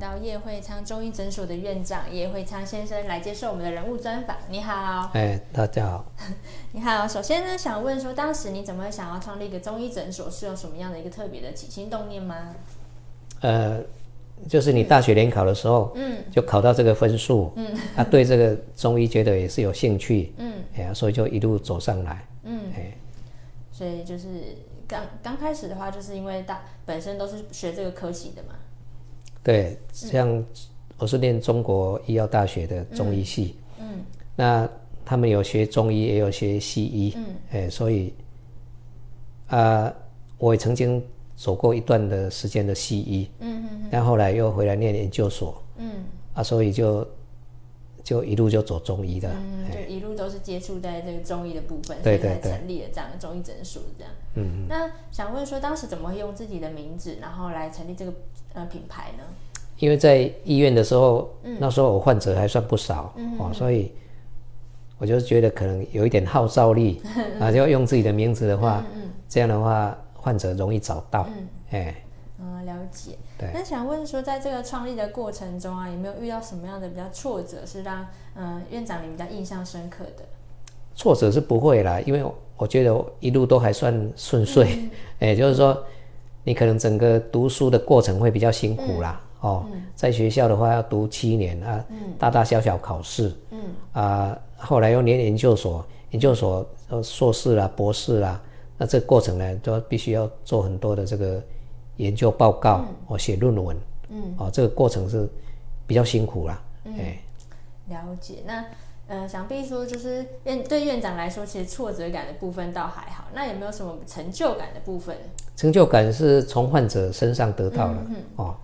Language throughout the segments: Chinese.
到叶惠昌中医诊所的院长叶惠昌先生来接受我们的人物专访。你好，哎，大家好。你好，首先呢，想问说，当时你怎么会想要创立一个中医诊所？是有什么样的一个特别的起心动念吗？呃，就是你大学联考的时候，嗯，就考到这个分数，嗯，他、啊、对这个中医觉得也是有兴趣，嗯，哎呀，所以就一路走上来，嗯，哎，所以就是刚刚开始的话，就是因为大本身都是学这个科系的嘛，对，像我是念中国医药大学的中医系，嗯，嗯那。他们有学中医，也有学西医，嗯，哎，所以，啊、呃，我也曾经走过一段的时间的西医，嗯嗯，但后来又回来念研究所，嗯，啊，所以就就一路就走中医的，嗯，就一路都是接触在这个中医的部分，对对对，所以才成立了这样的中医诊所，这样，嗯嗯。那想问说，当时怎么会用自己的名字，然后来成立这个呃品牌呢？因为在医院的时候，嗯、那时候我患者还算不少，嗯，哦，所以。我就觉得可能有一点号召力 啊，就用自己的名字的话，嗯嗯、这样的话患者容易找到。嗯，哎，嗯，了解。对。那想问说，在这个创立的过程中啊，有没有遇到什么样的比较挫折，是让嗯院长你比较印象深刻的？挫折是不会啦，因为我觉得一路都还算顺遂。也、嗯，就是说你可能整个读书的过程会比较辛苦啦。嗯、哦，在学校的话要读七年啊，嗯、大大小小考试。嗯。啊。后来又念研究所，研究所呃硕士啦、博士啦，那这个过程呢，都必须要做很多的这个研究报告，我写论文，嗯，哦，这个过程是比较辛苦啦，嗯，了解。那呃，想必说就是院对院长来说，其实挫折感的部分倒还好。那有没有什么成就感的部分？成就感是从患者身上得到的，嗯，哦。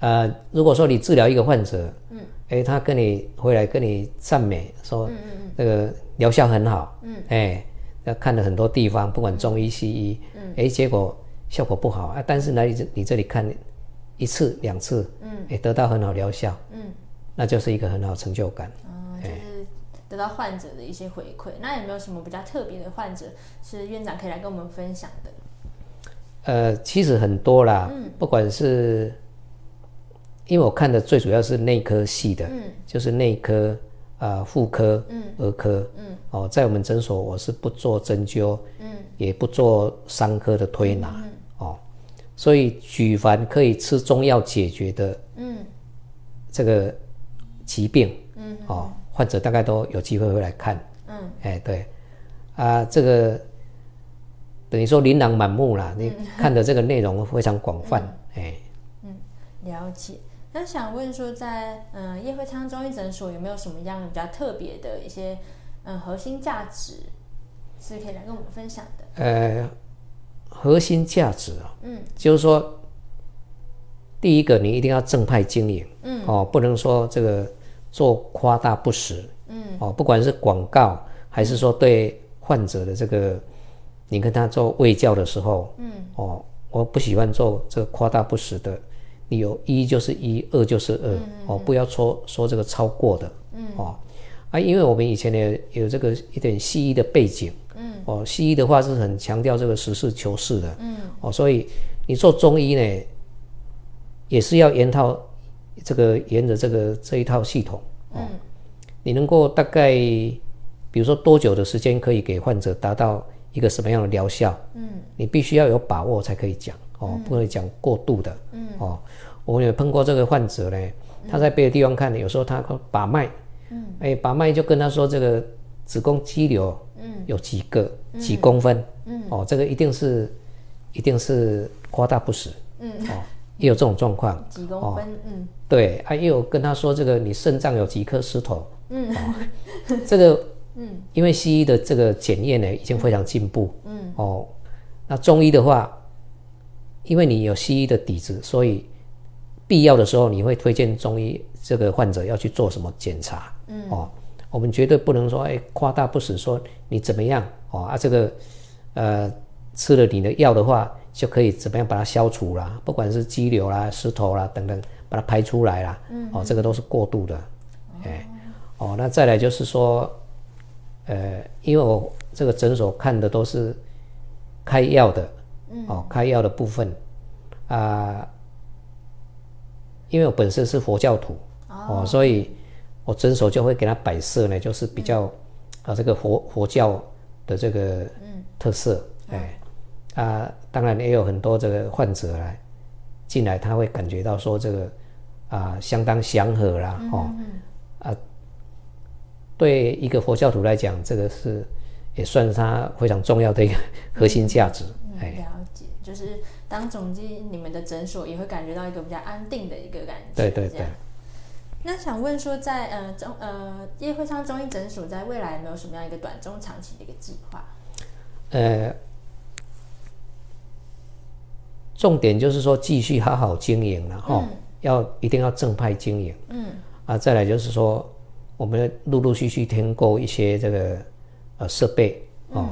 呃，如果说你治疗一个患者，嗯，哎，他跟你回来跟你赞美说，嗯嗯这个疗效很好，嗯，哎，他看了很多地方，不管中医西医，嗯，哎，结果效果不好啊，但是呢你这你这里看一次两次，嗯，哎，得到很好疗效，嗯，那就是一个很好成就感，嗯，就是得到患者的一些回馈。那有没有什么比较特别的患者是院长可以来跟我们分享的？呃，其实很多啦，嗯，不管是。因为我看的最主要是内科系的，嗯、就是内科啊、妇、呃、科、嗯、儿科，嗯、哦，在我们诊所我是不做针灸，嗯、也不做伤科的推拿，嗯、哦，所以举凡可以吃中药解决的，嗯，这个疾病，嗯，哦，患者大概都有机会会来看，嗯，哎，对，啊，这个等于说琳琅满目啦，你看的这个内容非常广泛，嗯、哎，嗯，了解。那想问说在，在嗯叶惠昌中医诊所有没有什么样比较特别的一些嗯核心价值，是可以来跟我们分享的？呃，核心价值啊，嗯，就是说，第一个你一定要正派经营，嗯，哦，不能说这个做夸大不实，嗯，哦，不管是广告还是说对患者的这个，你跟他做卫教的时候，嗯，哦，我不喜欢做这个夸大不实的。你有一就是一，二就是二，嗯嗯嗯。哦，不要说说这个超过的，嗯，哦，啊，因为我们以前呢有这个一点西医的背景，嗯，哦，西医的话是很强调这个实事求是的，嗯，哦，所以你做中医呢，也是要沿套这个沿着这个这一套系统，哦，嗯，你能够大概比如说多久的时间可以给患者达到一个什么样的疗效，嗯，你必须要有把握才可以讲。哦，不能讲过度的。嗯，哦，我们有碰过这个患者呢，他在别的地方看，有时候他把脉，嗯，哎，把脉就跟他说这个子宫肌瘤，嗯，有几个几公分，嗯，哦，这个一定是一定是夸大不实，嗯，哦，也有这种状况，几公分，嗯，对，啊，也有跟他说这个你肾脏有几颗石头，嗯，这个，嗯，因为西医的这个检验呢已经非常进步，嗯，哦，那中医的话。因为你有西医的底子，所以必要的时候你会推荐中医这个患者要去做什么检查。嗯，哦，我们绝对不能说哎夸大不实，说你怎么样哦啊这个呃吃了你的药的话，就可以怎么样把它消除啦，不管是肌瘤啦、石头啦等等，把它排出来啦。嗯，哦，这个都是过度的。哎，哦，那再来就是说，呃，因为我这个诊所看的都是开药的，哦，开药的部分啊、呃，因为我本身是佛教徒，哦，所以我诊所就会给他摆设呢，就是比较啊这个佛佛教的这个特色，哎。啊，当然也有很多这个患者来进来，他会感觉到说这个啊相当祥和啦，嗯、哦，啊，对一个佛教徒来讲，这个是也算是他非常重要的一个核心价值。嗯嗯、了解，就是当总经你们的诊所也会感觉到一个比较安定的一个感觉。对对对。那想问说在，在呃中呃叶惠昌中医诊所在未来有没有什么样一个短中长期的一个计划？呃。重点就是说，继续好好经营了哈，要一定要正派经营。嗯啊，再来就是说，我们陆陆续续添购一些这个呃设备哦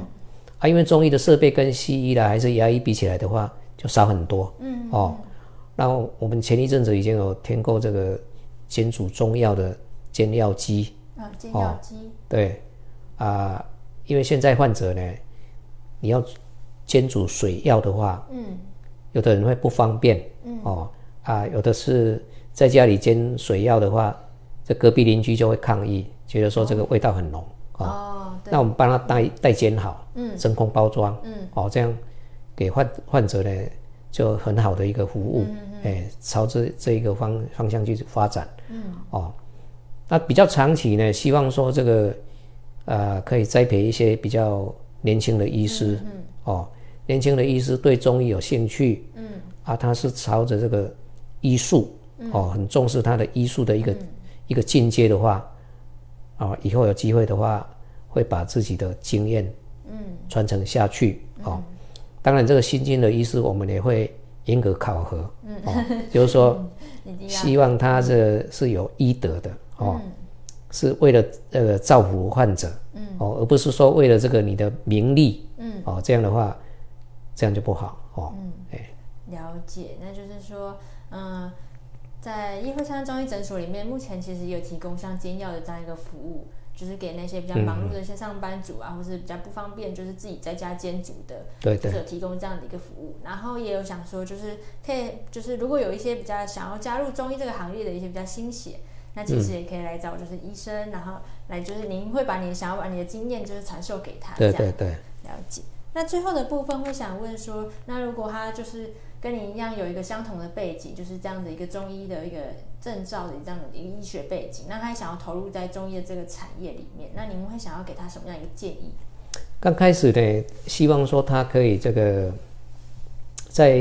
啊，因为中医的设备跟西医啦还是牙医比起来的话，就少很多。嗯哦，然后我们前一阵子已经有添购这个煎煮中药的煎药机。啊，煎药机。对啊，因为现在患者呢，你要煎煮水药的话，嗯。有的人会不方便，嗯、哦啊，有的是在家里煎水药的话，这隔壁邻居就会抗议，觉得说这个味道很浓，哦，哦那我们帮他代代煎好，嗯，真空包装，嗯，哦，这样给患患者呢就很好的一个服务，哎，朝着这一个方方向去发展，嗯，哦，那比较长期呢，希望说这个呃可以栽培一些比较年轻的医师，嗯，嗯。哦。年轻的医师对中医有兴趣，嗯，啊，他是朝着这个医术，嗯、哦，很重视他的医术的一个、嗯、一个进阶的话，啊，以后有机会的话，会把自己的经验，嗯，传承下去，嗯、哦，当然这个新进的医师我们也会严格考核，嗯，哦、就是说，希望他这是有医德的，哦，嗯、是为了这个造福患者，嗯，哦，而不是说为了这个你的名利，嗯，哦，这样的话。这样就不好哦。嗯，哎，了解。那就是说，嗯、呃，在叶惠昌中医诊所里面，目前其实有提供像煎药的这样一个服务，就是给那些比较忙碌的一些上班族啊，嗯、或是比较不方便，就是自己在家煎煮的，对，对，就是有提供这样的一个服务。然后也有想说，就是可以，就是如果有一些比较想要加入中医这个行业的一些比较新血，那其实也可以来找就是医生，嗯、然后来就是您会把你想要把你的经验就是传授给他，对对对，了解。那最后的部分会想问说，那如果他就是跟你一样有一个相同的背景，就是这样的一个中医的一个证照的这样的一个医学背景，那他想要投入在中医的这个产业里面，那您会想要给他什么样一个建议？刚开始呢，希望说他可以这个在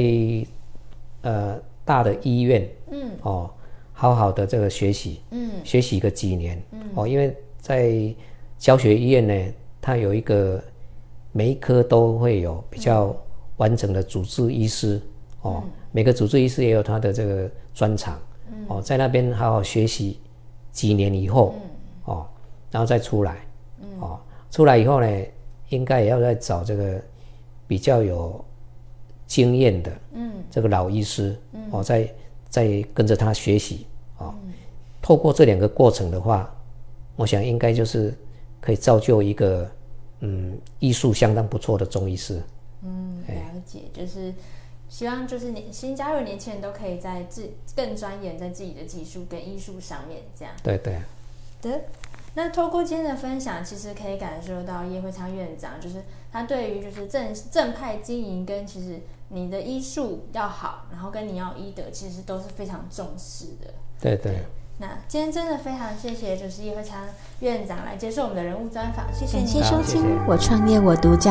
呃大的医院，嗯，哦，好好的这个学习，嗯，学习个几年，嗯，哦，因为在教学医院呢，他有一个。每一科都会有比较完整的主治医师，嗯、哦，每个主治医师也有他的这个专长，嗯、哦，在那边好好学习几年以后，嗯、哦，然后再出来，嗯、哦，出来以后呢，应该也要再找这个比较有经验的，嗯，这个老医师，嗯、哦，再再跟着他学习，哦，嗯、透过这两个过程的话，我想应该就是可以造就一个。嗯，医术相当不错的中医师。嗯，了解，就是希望就是年新加入年轻人都可以在自更钻研在自己的技术跟医术上面，这样。对对。的，那透过今天的分享，其实可以感受到叶惠昌院长就是他对于就是正正派经营跟其实你的医术要好，然后跟你要医德，其实都是非常重视的。对对。对那今天真的非常谢谢，就是叶惠昌院长来接受我们的人物专访，谢谢你。感谢收听《我创业我独角》，